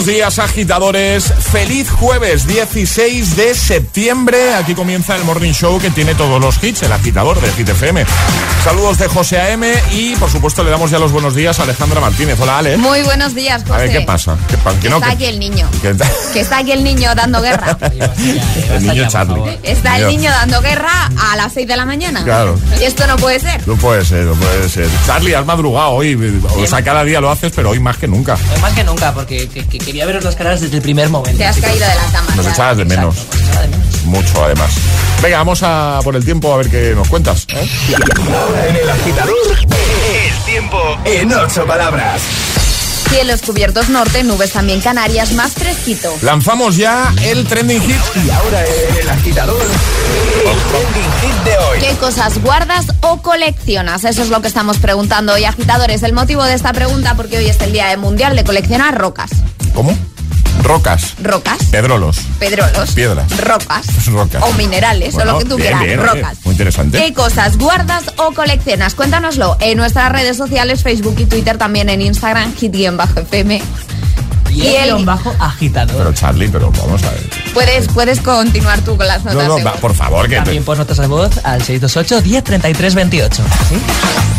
Buenos días, agitadores. Feliz jueves 16 de septiembre. Aquí comienza el Morning Show que tiene todos los hits, el agitador de Hit FM. Saludos de José A.M. y, por supuesto, le damos ya los buenos días a Alejandra Martínez. Hola, Ale. Muy buenos días, José. A ver, ¿qué pasa? ¿Qué pa- que Que no, está que- aquí el niño. que- Que está aquí el niño dando guerra. el niño Charlie. Está el niño dando guerra a las 6 de la mañana. Claro. Y esto no puede ser. No puede ser, no puede ser. Charlie, has madrugado hoy. O sea, cada día lo haces, pero hoy más que nunca. Más que nunca, porque que- que quería veros las caras desde el primer momento. Te has caído de la cama. Nos echabas de menos. Exacto, nada de menos. Mucho, además. Venga, vamos a por el tiempo a ver qué nos cuentas. ¿eh? Ahora en el agitador, el tiempo en ocho palabras. Cielos cubiertos norte, nubes también Canarias, más fresquito. Lanzamos ya el trending hit. Y ahora en el agitador, el trending hit de hoy. ¿Qué cosas guardas o coleccionas? Eso es lo que estamos preguntando hoy, agitadores. El motivo de esta pregunta, porque hoy es el Día Mundial de Coleccionar Rocas. ¿Cómo? Rocas. Rocas. Pedrolos. Pedrolos. Piedras. Rocas. Rocas. O minerales, Bueno, o lo que tú bien, quieras. bien, rocas. muy interesante. ¿Qué cosas guardas o coleccionas? Cuéntanoslo en nuestras redes sociales, Facebook y Twitter, también en Instagram, hit-fm. Y, Y el bajo agitador. Pero Charlie, pero vamos a ver. Puedes, puedes continuar tú con las notas. No, no, de va, voz. por favor, que También te... pues notas de voz al 628 1033 28. ¿Sí?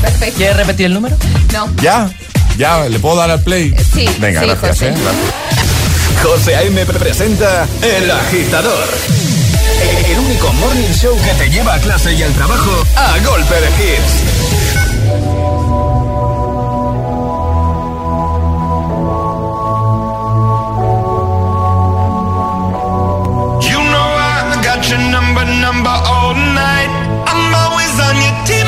Perfecto. ¿Quieres repetir el número? No. Ya, ya, ¿le puedo dar al play? Sí, Venga, sí, gracias, José. ¿eh? Gracias. José A.M. presenta El Agitador. El único morning show que te lleva a clase y al trabajo a golpe de hits. You know I got your number, number all night. I'm always on your team,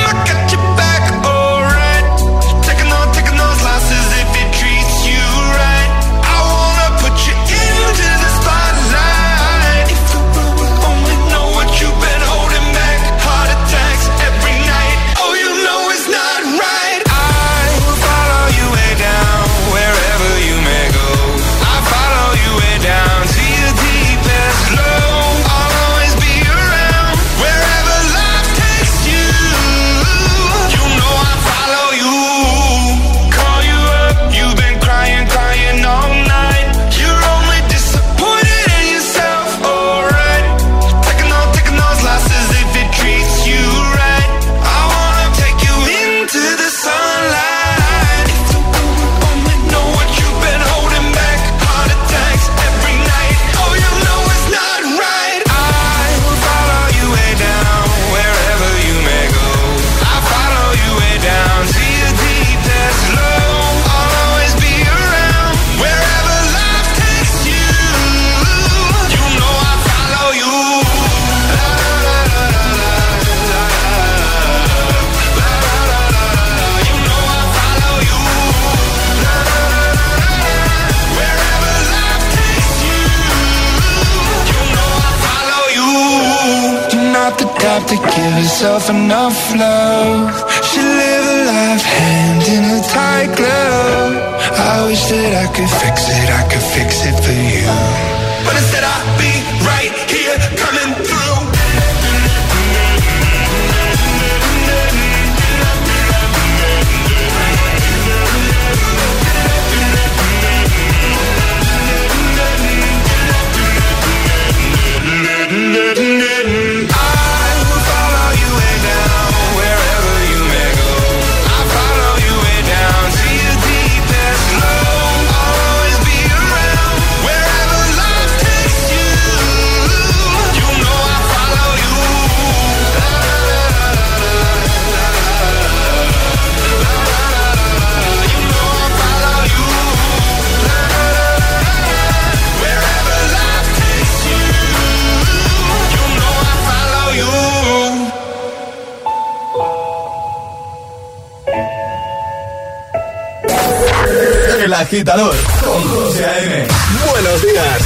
Agitador con José A.M. Buenos días.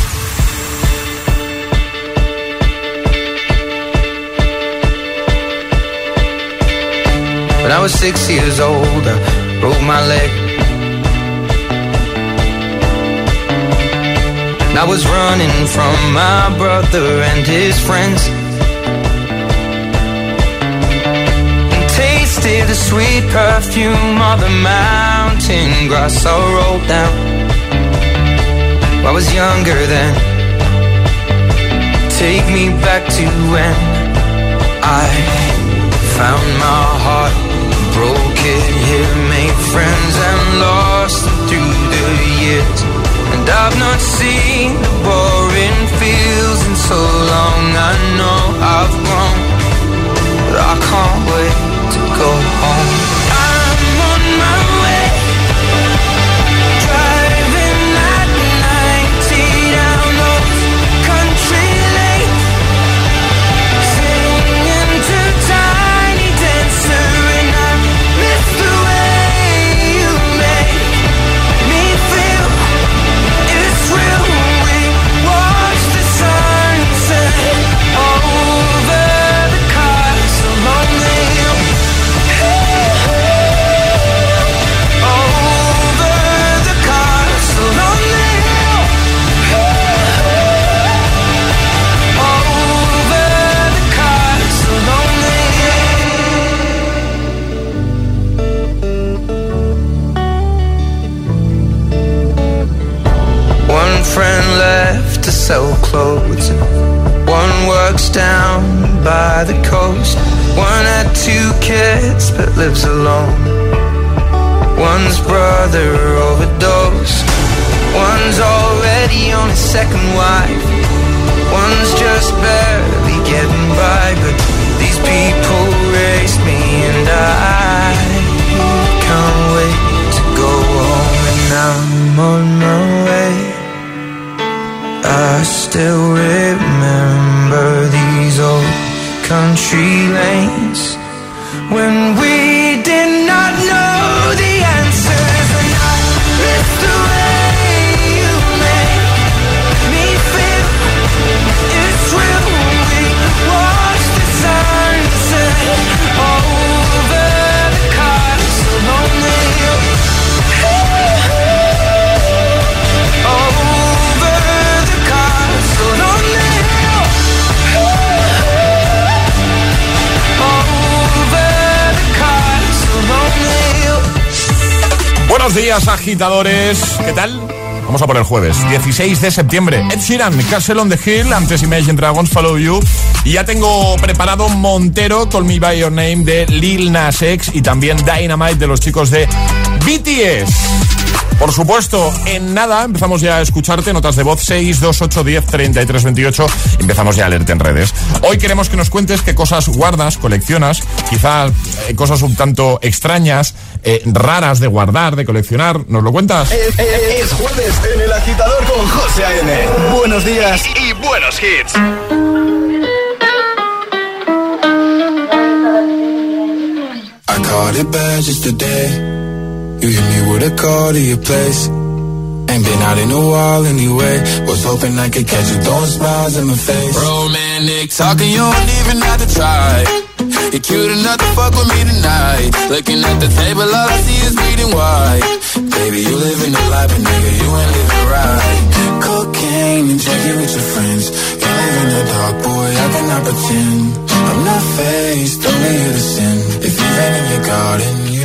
When I was six years old, I broke my leg. And I was running from my brother and his friends. The sweet perfume of the mountain grass I rolled down. I was younger then. Take me back to when I found my heart, broke it here, made friends and lost through the years. And I've not seen the boring fields in so long. I know I've grown, but I can't wait go agitadores. ¿Qué tal? Vamos a por el jueves, 16 de septiembre. Ed Sheeran, Castle on the Hill, antes Imagine Dragons, Follow You. Y ya tengo preparado Montero, Call Me By Your Name de Lil Nas X y también Dynamite de los chicos de BTS. Por supuesto, en nada empezamos ya a escucharte, notas de voz 628 10 33 28. Empezamos ya a leerte en redes. Hoy queremos que nos cuentes qué cosas guardas, coleccionas, quizás eh, cosas un tanto extrañas, eh, raras de guardar, de coleccionar. ¿Nos lo cuentas? Es, es- es jueves en el agitador con José A.M. Buenos días y, y buenos hits. I caught it bad just today. You hit me with a call to your place. Ain't been out in a while anyway. Was hoping I could catch you throwing smiles in my face. Romantic talking, you don't even have to try. You're cute enough to fuck with me tonight. Looking at the table, all I see is bleeding white. Baby, you living the life, but nigga, you ain't living right. Cocaine and drinking with your friends. You live in the dark, boy, I cannot pretend. I'm not faced, only here to sin. If you've in your garden,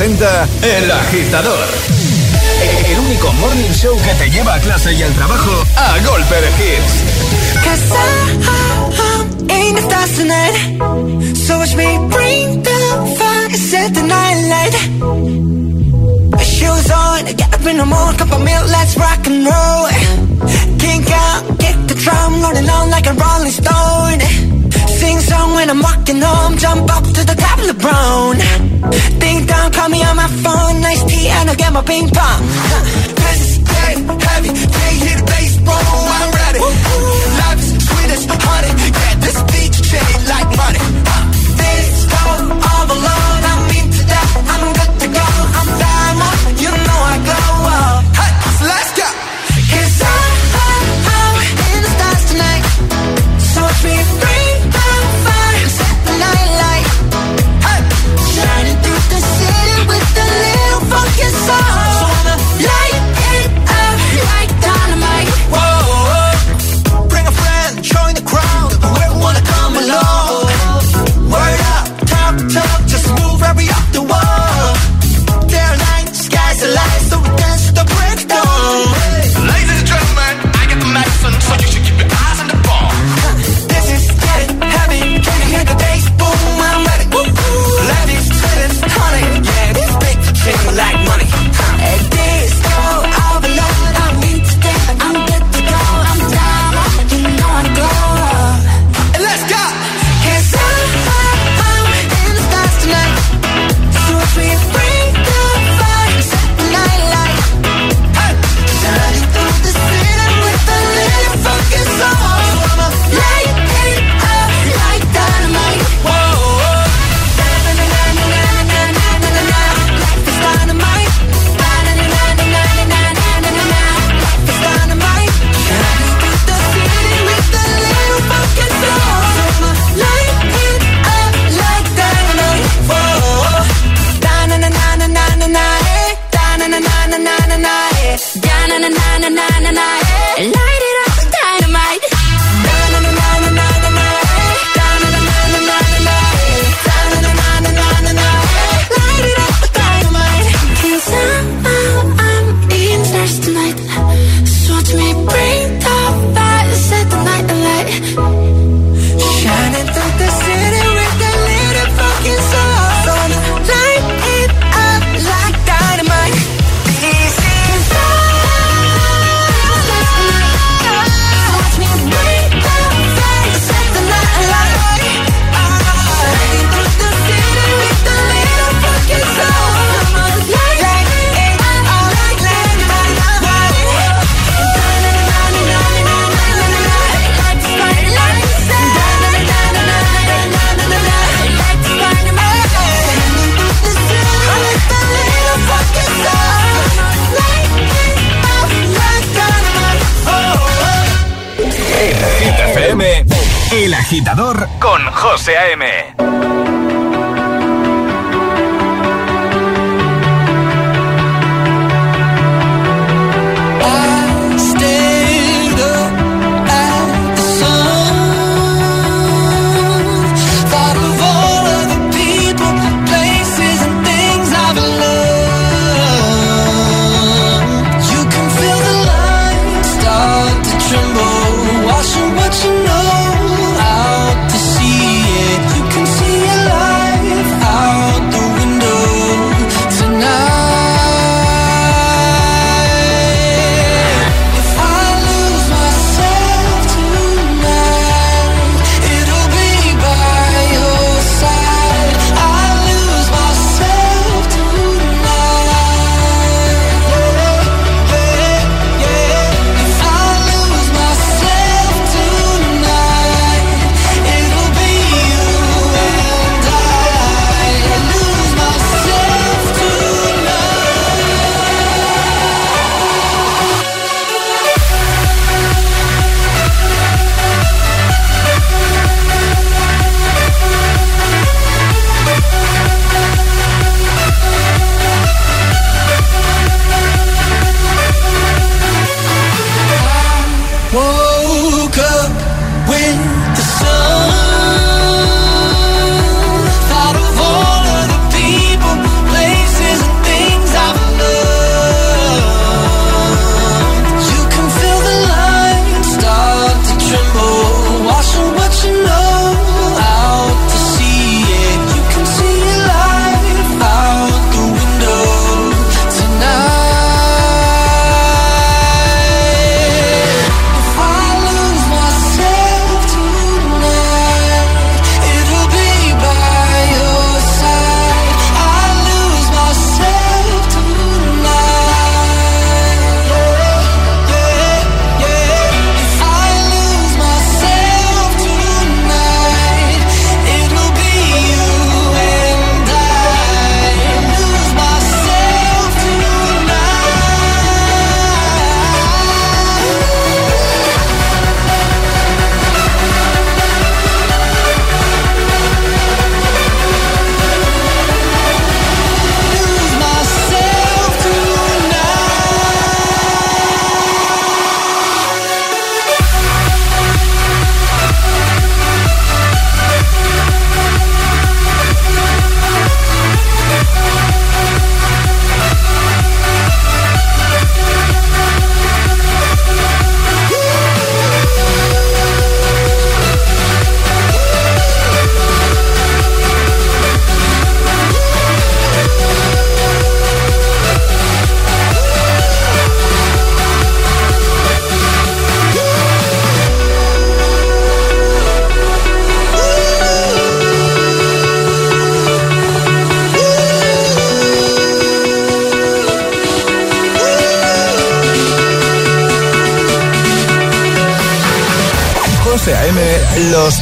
El Agitador. El único morning show que te lleva a clase y al trabajo a golpe de hits. Cause I, tonight. So watch me bring the fire, set the night light. Shoes on, get up in the morning, cup of let's roll. Out, the like a rolling stone. Sing song when I'm home, jump up to the top of the. Ding dong, call me on my phone, nice tea, and I'll get my ping pong. This is getting heavy, can't hear the bass, boom, I'm ready. Life is sweet as honey, yeah, this beat shade like money. con José A.M.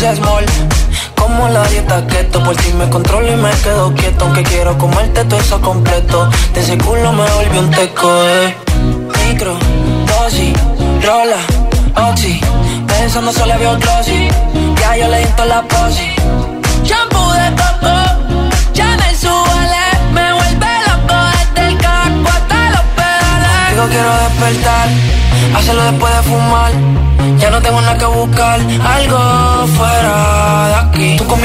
just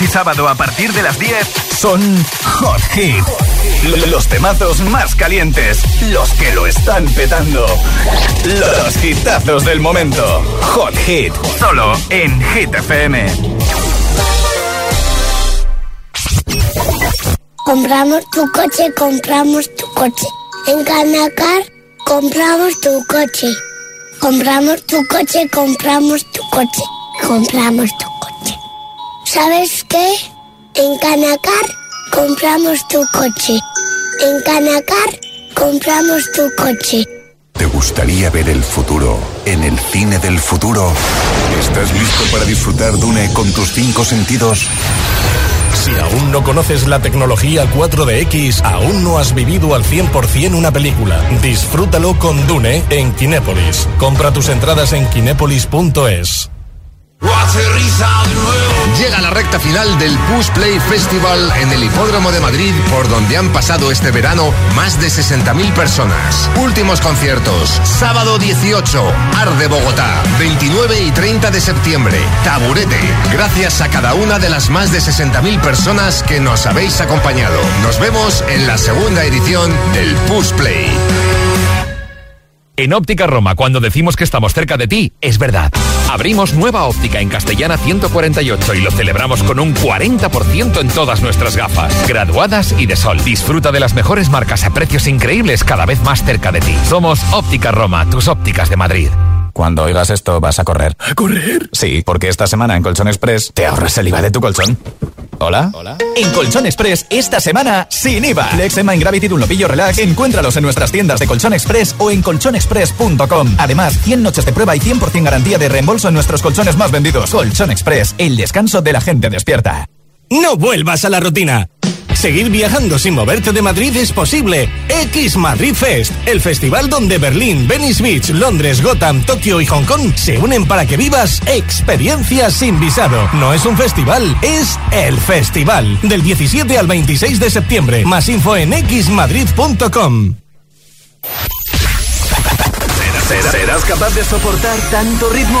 Y sábado a partir de las 10 son Hot Hit. Los temazos más calientes, los que lo están petando. Los hitazos del momento. Hot Hit, solo en Hit FM. Compramos tu coche, compramos tu coche. En Canacar, compramos tu coche. Compramos tu coche, compramos tu coche. Compramos tu coche. ¿Sabes En Canacar, compramos tu coche. En Canacar, compramos tu coche. ¿Te gustaría ver el futuro en el cine del futuro? ¿Estás listo para disfrutar Dune con tus cinco sentidos? Si aún no conoces la tecnología 4DX, aún no has vivido al 100% una película. Disfrútalo con Dune en Kinépolis. Compra tus entradas en kinépolis.es. Llega la recta final del Push Play Festival en el Hipódromo de Madrid, por donde han pasado este verano más de 60.000 personas. Últimos conciertos, sábado 18, Arde Bogotá, 29 y 30 de septiembre, Taburete. Gracias a cada una de las más de 60.000 personas que nos habéis acompañado. Nos vemos en la segunda edición del Push Play. En Óptica Roma, cuando decimos que estamos cerca de ti, es verdad. Abrimos nueva óptica en Castellana 148 y lo celebramos con un 40% en todas nuestras gafas, graduadas y de sol. Disfruta de las mejores marcas a precios increíbles cada vez más cerca de ti. Somos Óptica Roma, tus ópticas de Madrid. Cuando oigas esto, vas a correr. ¿A correr? Sí, porque esta semana en Colchón Express te ahorras el IVA de tu colchón. ¿Hola? En Colchón Express, esta semana, sin IVA. Flex, Mind Gravity, Dunlopillo Relax, encuéntralos en nuestras tiendas de Colchón Express o en colchonexpress.com. Además, 100 noches de prueba y 100% garantía de reembolso en nuestros colchones más vendidos. Colchón Express, el descanso de la gente despierta. No vuelvas a la rutina. Seguir viajando sin moverte de Madrid es posible. X Madrid Fest, el festival donde Berlín, Venice Beach, Londres, Gotham, Tokio y Hong Kong se unen para que vivas experiencias sin visado. No es un festival, es el festival. Del 17 al 26 de septiembre. Más info en xmadrid.com. ¿Serás, serás capaz de soportar tanto ritmo?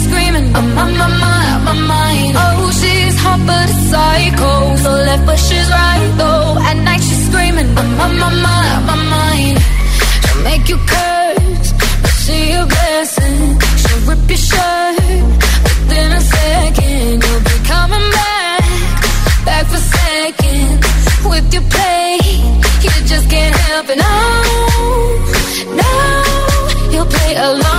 screaming, I'm on my mind, out my mind. Oh, she's hot but a psycho, so left but she's right though. At night she's screaming, I'm on my mind, out my mind. She'll make you curse, but see you blessing. She'll rip your shirt within a second. You'll be coming back, back for seconds with your play. You just can't help it. No, no, you'll play along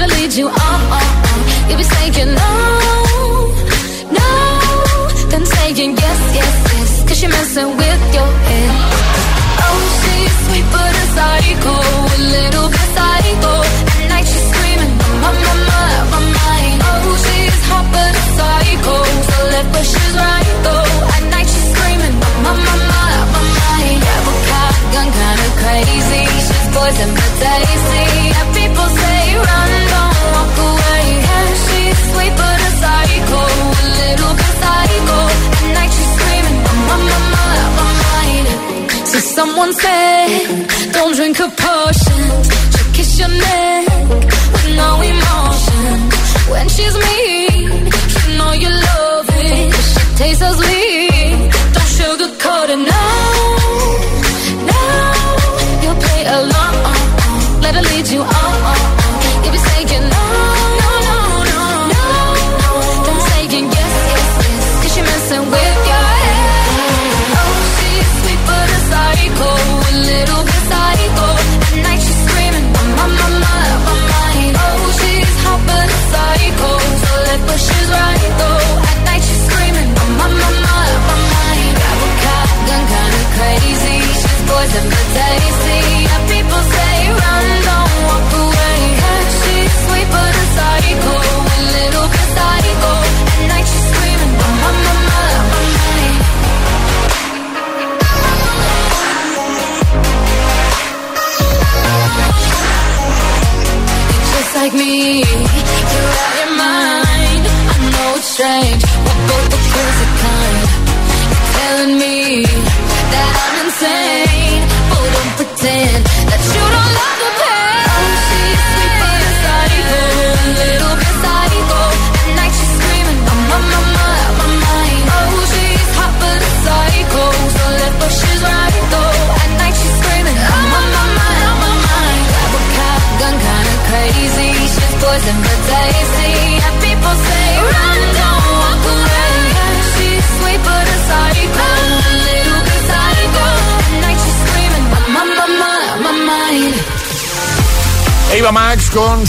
on, on, on. You'll be saying no, no, then saying yes, yes, yes. Cause you're messing with your head. Oh, she's sweet but a psycho, a little bit psycho. At night she's screaming, my, my, my, my mind. Oh, she's hot but a psycho, so left but she's right though. At night she's screaming, my, my, my, my mind. Yeah, but cop gun kinda crazy. She's poison but tasty. Someone said, don't drink a potion. She'll kiss your neck with no emotion. When she's mean, you know you love it. she tastes so sweet. Don't sugarcoat it, no, no. You'll play along, let her lead you on.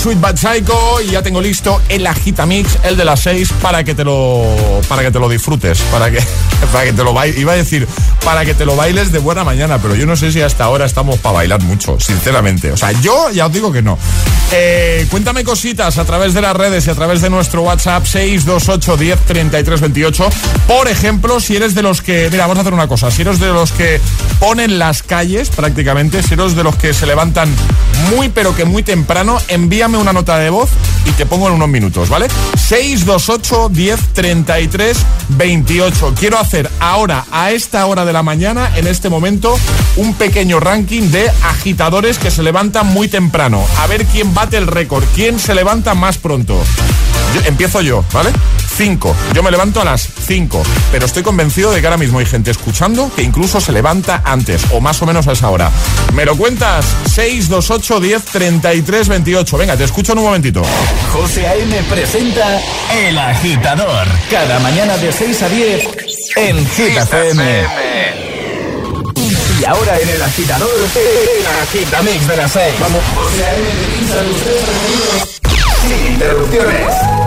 Sweet Bad y ya tengo listo el Agitamix, el de las 6 para que te lo para que te lo disfrutes, para que para que te lo bailes, iba a decir, para que te lo bailes de buena mañana, pero yo no sé si hasta ahora estamos para bailar mucho, sinceramente. O sea, yo ya os digo que no. Eh, cuéntame cositas a través de las redes y a través de nuestro WhatsApp 628 10 33 28. Por ejemplo, si eres de los que, mira, vamos a hacer una cosa, si eres de los que ponen las calles prácticamente, si eres de los que se levantan muy pero que muy temprano, envíame una nota de voz y te pongo en unos minutos, ¿vale? 628 10 33 28. Quiero hacer ahora, a esta hora de la mañana, en este momento, un pequeño ranking de agitadores que se levantan muy temprano. A ver quién bate el récord, quién se levanta más pronto. Yo- empiezo yo, ¿vale? 5. Yo me levanto a las 5, pero estoy convencido de que ahora mismo hay gente escuchando que incluso se levanta antes o más o menos a esa hora. ¿Me lo cuentas? 628 10 33 28. Venga, te escucho en un momentito. José A.M. presenta El Agitador. Cada mañana de 6 a 10 en Hit FM. Y ahora en El Agitador, el Agitamix de las 6. Vamos. José A.M. sin interrupciones.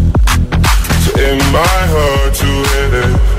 in my heart to hit it.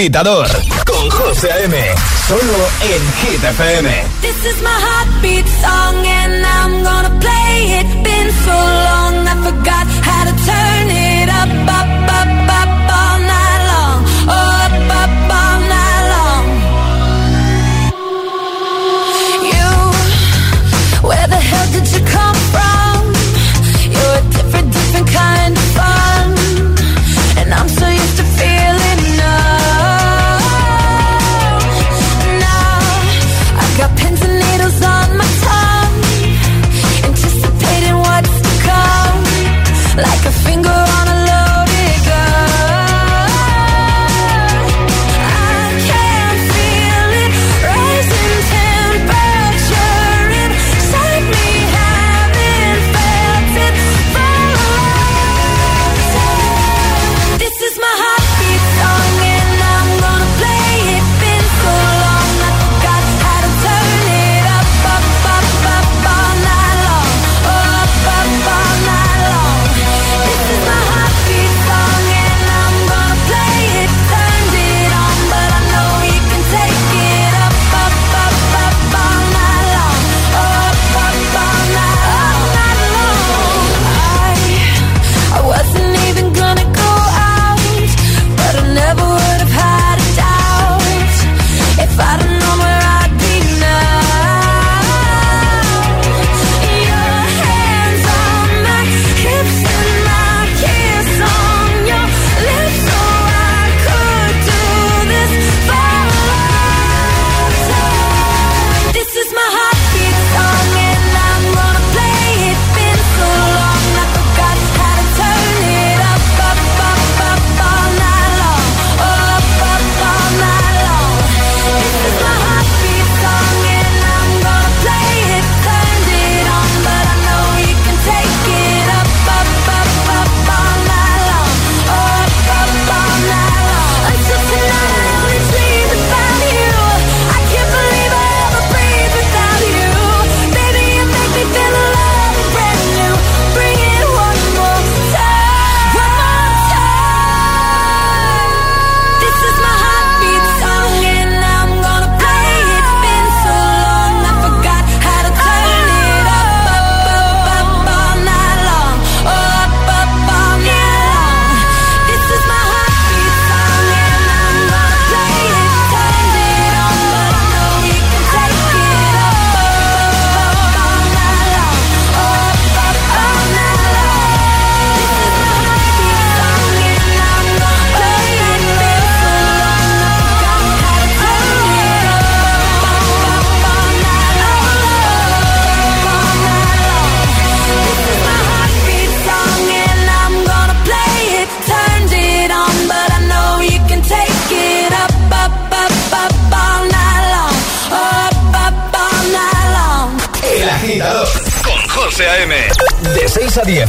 agitador con José M. Solo en Hit FM. This is my heartbeat song and I'm gonna play it. Been so long I forgot how to turn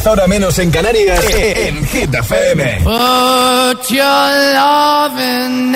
10 horas menos en Canarias, eh, eh, en Hit FM. Put your love in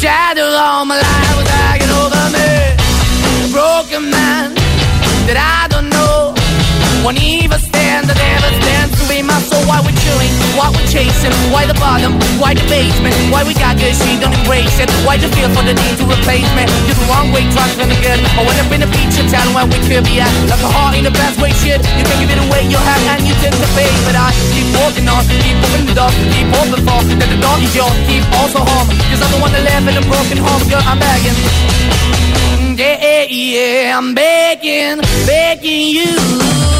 The shadow all my life was hanging over me. A broken man that I don't know. Won't even stand, I never stand to be Why we're chewing? Why we're chasing? Why the bottom? Why the basement? Why we got good, she don't embrace it? Why the feel for the need to replace me? You're the wrong way, trying to good. I went up in a feature town where we could be at. Like a heart in the best way, shit. You can give it away, you have, and you tend to pay. But I keep walking on, keep moving the door, keep open for that the door is yours. Keep also home, cause I'm the one that live in a broken home, girl. I'm begging. Yeah, yeah, yeah, I'm begging, begging you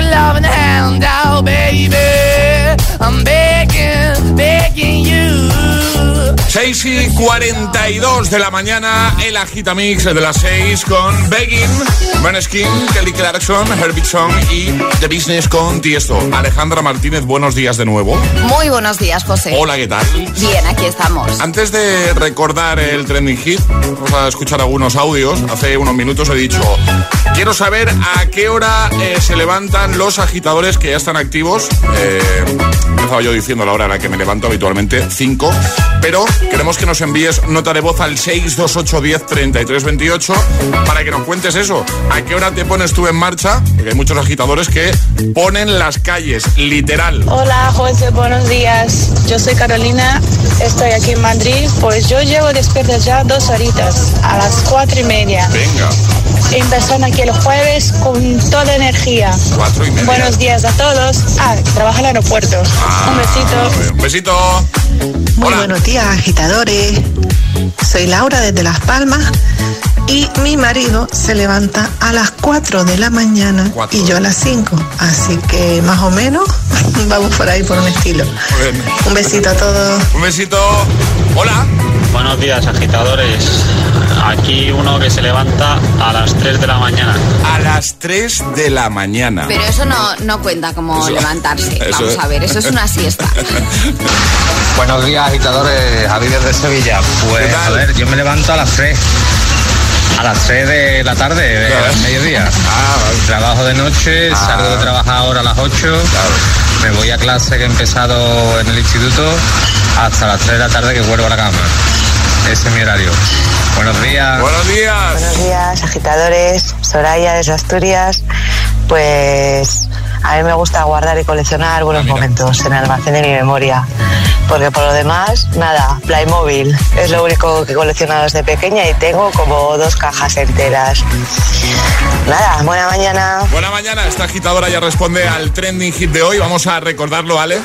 6 y 42 de la mañana, el Agitamix de las 6 con Begging, Maneskin, Kelly Clarkson, Herbie Song y The Business con Tiesto. Alejandra Martínez, buenos días de nuevo. Muy buenos días, José. Hola, ¿qué tal? Bien, aquí estamos. Antes de recordar el trending hit, vamos a escuchar algunos audios. Hace unos minutos he dicho, quiero saber a qué hora eh, se levantan los agitadores que ya están activos. Eh, empezaba yo diciendo la hora a la que me levanto habitualmente, 5, pero queremos que nos envíes nota de voz al 628103328 para que nos cuentes eso. ¿A qué hora te pones tú en marcha? Porque hay muchos agitadores que ponen las calles, literal. Hola José, buenos días. Yo soy Carolina, estoy aquí en Madrid. Pues yo llevo despierta ya dos horitas, a las cuatro y media. Venga. Empezando aquí el jueves con toda energía. Cuatro y media. Buenos días a todos. Ah, trabaja en el aeropuerto. Un besito. Un besito. Muy buenos días, agitadores. Soy Laura desde Las Palmas y mi marido se levanta a las 4 de la mañana y yo a las 5. Así que más o menos vamos por ahí por un estilo. Un besito a todos. Un besito. Hola. Buenos días, agitadores. Aquí uno que se levanta a las 3 de la mañana. A las 3 de la mañana. Pero eso no, no cuenta como Eso- levantarse. eso Vamos es- a ver, eso es una siesta. Buenos días, agitadores. Javi desde Sevilla. Pues, a ver, yo me levanto a las 3. A las 3 de la tarde, de mediodía. Trabajo de noche, salgo de trabajar ahora a las 8. Me voy a clase que he empezado en el instituto hasta las 3 de la tarde que vuelvo a la cama. Ese es mi horario. Buenos días. Buenos días. Buenos días, agitadores. Soraya desde Asturias. Pues A mí me gusta guardar y coleccionar buenos momentos en el almacén de mi memoria. Porque por lo demás, nada, Playmobil. Es lo único que he coleccionado desde pequeña y tengo como dos cajas enteras. Nada, buena mañana. Buena mañana, esta agitadora ya responde al trending hit de hoy. Vamos a recordarlo, Ale.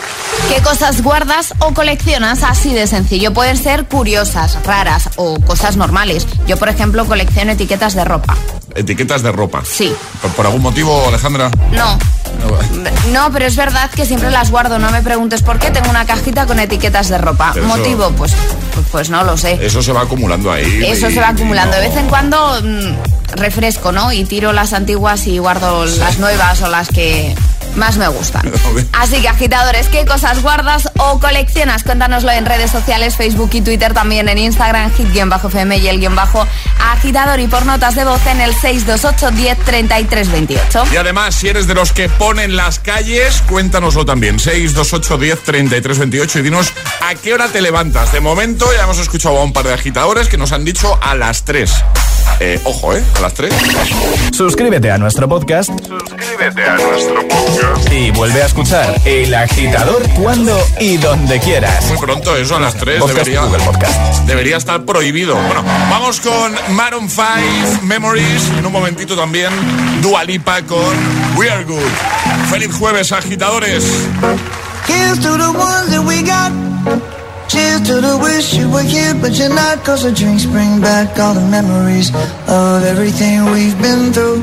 ¿Qué cosas guardas o coleccionas así de sencillo? Pueden ser curiosas, raras o cosas normales. Yo, por ejemplo, colecciono etiquetas de ropa. Etiquetas de ropa. Sí. ¿Por, por algún motivo, Alejandra? No. No, pero es verdad que siempre las guardo. No me preguntes por qué. Tengo una cajita con etiquetas de ropa. Pero eso- ¿Motivo? Pues, pues, pues no lo sé. Eso se va acumulando ahí. Eso y- se va acumulando. De vez en cuando mm, refresco, ¿no? Y tiro las antiguas y guardo las nuevas o las que más me gustan. Así que agitadores, ¿qué cosas guardas o coleccionas? Cuéntanoslo en redes sociales, Facebook y Twitter, también en Instagram, hit-fm y el guion bajo agitador y por notas de voz en el 628 10 33 28. Y además, si eres de los que ponen las calles, cuéntanoslo también. 628 10 33 28 y dinos a qué hora te levantas. De momento ya hemos escuchado a un par de agitadores que nos han dicho a las 3. Eh, ojo, ¿eh? A las 3. Suscríbete a nuestro podcast Suscríbete a nuestro podcast. Y vuelve a escuchar El Agitador cuando y donde quieras. Muy pronto, eso a las 3 Podcast debería, Google Podcast. debería estar prohibido. Bueno, vamos con Maroon 5 Memories. En un momentito también Dua Lipa con We Are Good. Feliz jueves, agitadores. Here's to the ones that we got. Cheers to the wish you were here, but you're not. Cause the drinks bring back all the memories of everything we've been through.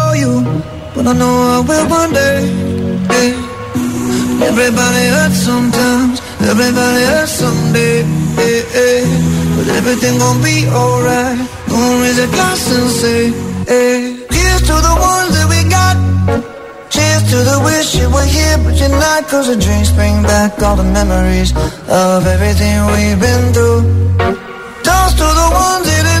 you, but I know I will one day. yeah. Everybody hurts sometimes, everybody hurts someday. yeah, yeah. But everything gon' be alright. Gonna raise a glass and say, hey. Here's to the ones that we got. Cheers to the wish you were here, but you're not. Cause the drinks bring back all the memories of everything we've been through. Toast to the ones today.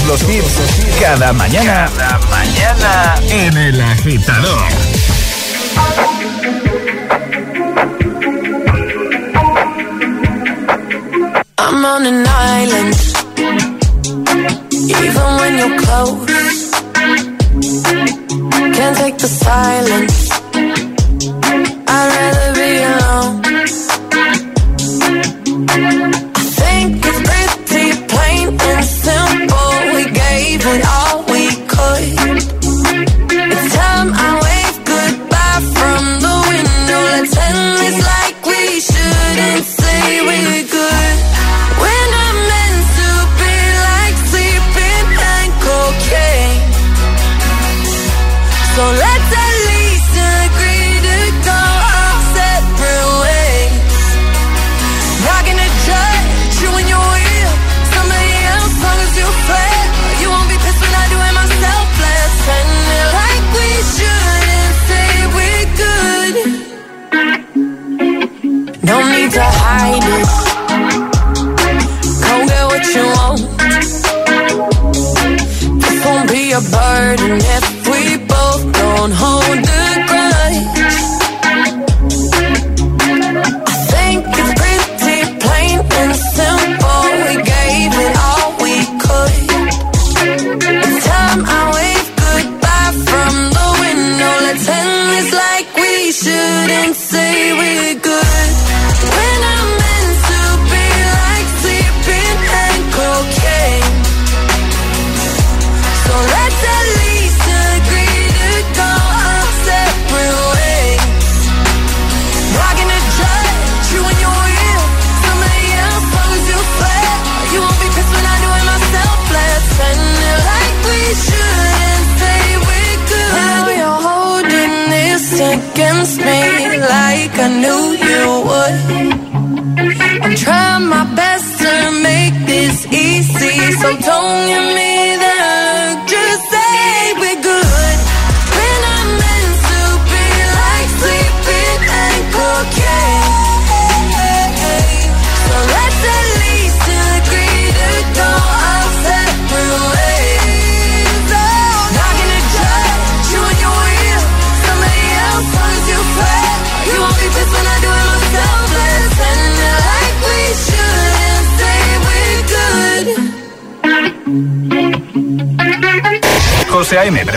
Todos los hits cada mañana. Cada mañana en El Agitador. I'm on an island. Even when you're close, can't take the silence.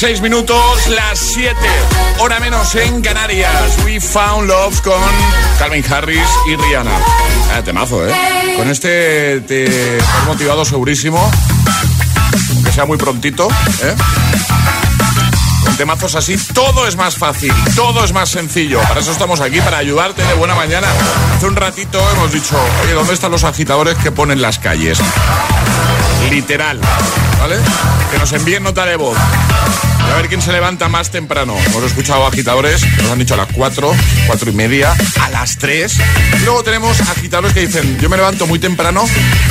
6 minutos, las 7, hora menos en Canarias. We found love con Calvin Harris y Rihanna. Eh, temazo, ¿eh? Con este te has motivado segurísimo, aunque sea muy prontito, ¿eh? Con temazos así todo es más fácil, todo es más sencillo. Para eso estamos aquí, para ayudarte de buena mañana. Hace un ratito hemos dicho, oye, ¿dónde están los agitadores que ponen las calles? Literal, ¿vale? Que nos envíen nota de voz a ver quién se levanta más temprano. Hemos escuchado agitadores, nos han dicho a las 4, 4 y media, a las 3. Y luego tenemos agitadores que dicen, yo me levanto muy temprano,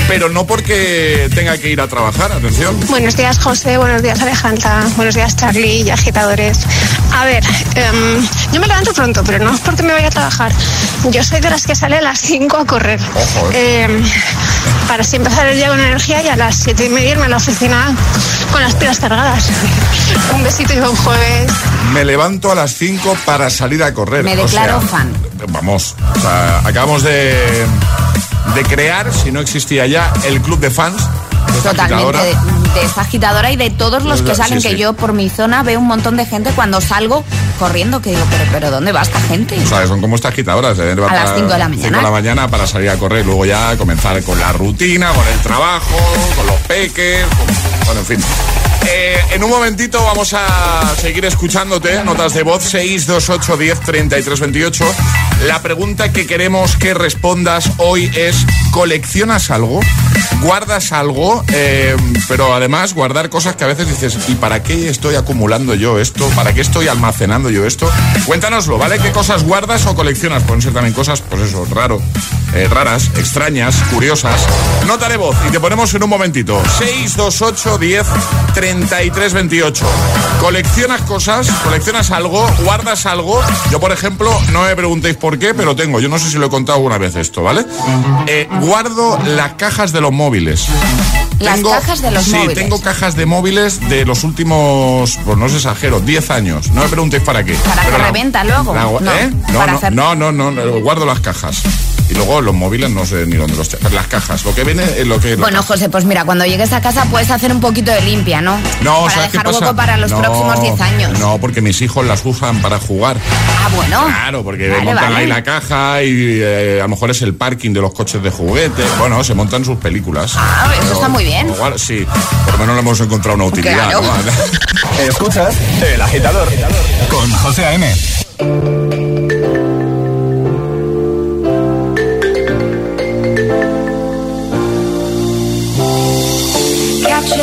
pero no porque tenga que ir a trabajar. Atención. Buenos días, José. Buenos días, Alejandra. Buenos días, Charlie y agitadores. A ver, em, yo me levanto pronto, pero no es porque me vaya a trabajar. Yo soy de las que sale a las 5 a correr. Em, para así empezar el día con energía y a las 7 y media irme a la oficina con las pilas cargadas. Un besito y buen jueves. Me levanto a las 5 para salir a correr. Me O declaro sea, fan. Vamos, o sea, acabamos de, de crear, si no existía ya, el club de fans. Totalmente de, de esta agitadora y de todos los que salen, sí. que yo por mi zona veo un montón de gente cuando salgo corriendo, que digo, pero, pero ¿dónde va esta gente? O sea, son como estas agitadoras. se levantan las cinco de la mañana. cinco de la mañana para salir a correr. Luego ya comenzar con la rutina, con el trabajo, con los peques. con- Bueno, en fin. Eh, en un momentito vamos a seguir escuchándote. Notas de voz 628 10 33 28. La pregunta que queremos que respondas hoy es: ¿coleccionas algo? ¿Guardas algo? Eh, pero además, guardar cosas que a veces dices: ¿y para qué estoy acumulando yo esto? ¿Para qué estoy almacenando yo esto? Cuéntanoslo, ¿vale? ¿Qué cosas guardas o coleccionas? Pueden ser también cosas, pues eso, raro, eh, raras, extrañas, curiosas. Nota de voz y te ponemos en un momentito. 628 10 33 28. ¿Coleccionas cosas? ¿Coleccionas algo? ¿Guardas algo? Yo, por ejemplo, no me preguntéis por qué, pero tengo. Yo no sé si lo he contado alguna vez esto, ¿vale? Eh, guardo las cajas de los móviles. Las cajas de los sí, móviles. tengo cajas de móviles de los últimos, pues no os exagero, 10 años. No me preguntéis para qué. Para Pero que la- reventa luego. la- No, ¿eh? No, para no, hacer- no, no, no, no, guardo las cajas. Y luego los móviles no sé ni dónde los tengo. Las cajas, lo que viene es lo que... Bueno, José, pues mira, cuando llegues a casa puedes hacer un poquito de limpia, ¿no? no, para ¿sabes qué dejar pasa? hueco para los No, próximos 10 años. No, porque mis hijos las usan para jugar. Ah, bueno. Claro, porque Vale, montan vale. ahí la caja y eh, a lo mejor es el parking de los coches de juguete. Bueno, se montan sus películas. Ah, eso Pero está muy bien. igual, sí, por lo menos le hemos encontrado una utilidad. Claro. ¿no? Escuchas El Agitador con José A.M.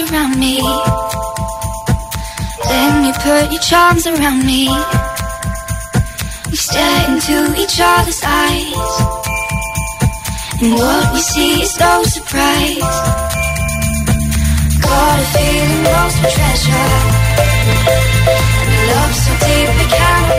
Around me Then you put your charms around me We stare into each other's eyes. And what we see is no surprise. Got a feeling for treasure. And a love so deep we cannot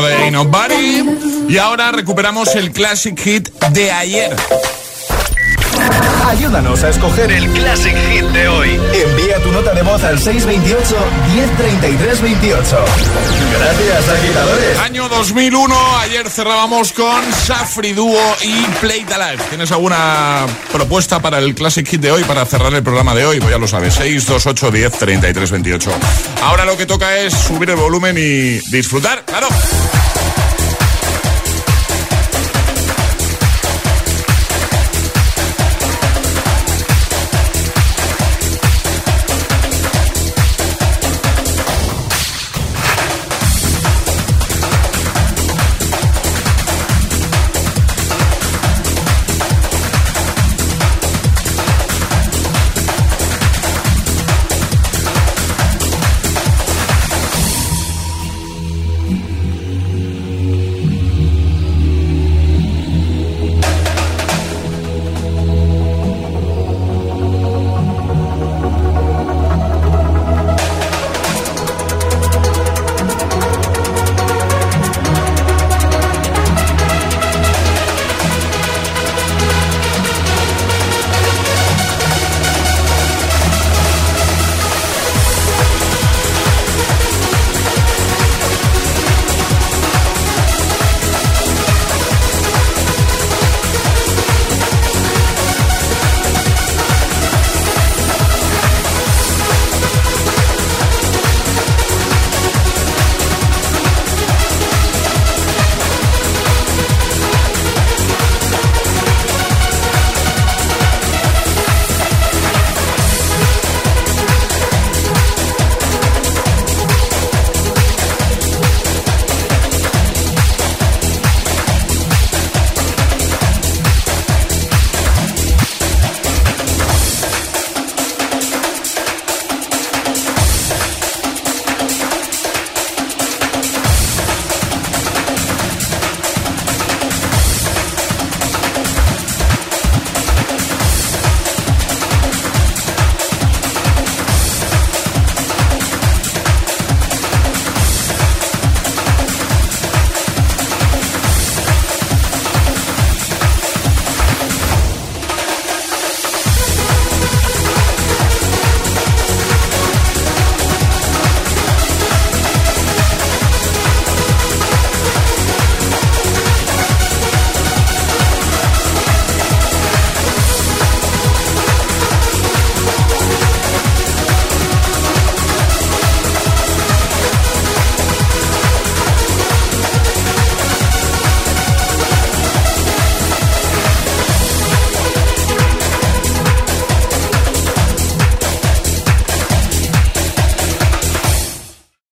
de Nobody. Y ahora recuperamos el classic hit de ayer. Ayúdanos a escoger el Classic Hit de hoy. Envía tu nota de voz al 628 1033 28. Gracias, agitadores. Año 2001, ayer cerrábamos con Safri Duo y Play the. ¿Tienes alguna propuesta para el Classic Hit de hoy, para cerrar el programa de hoy? Pues ya lo sabes, 628 10 33 28. Ahora lo que toca es subir el volumen y disfrutar, claro.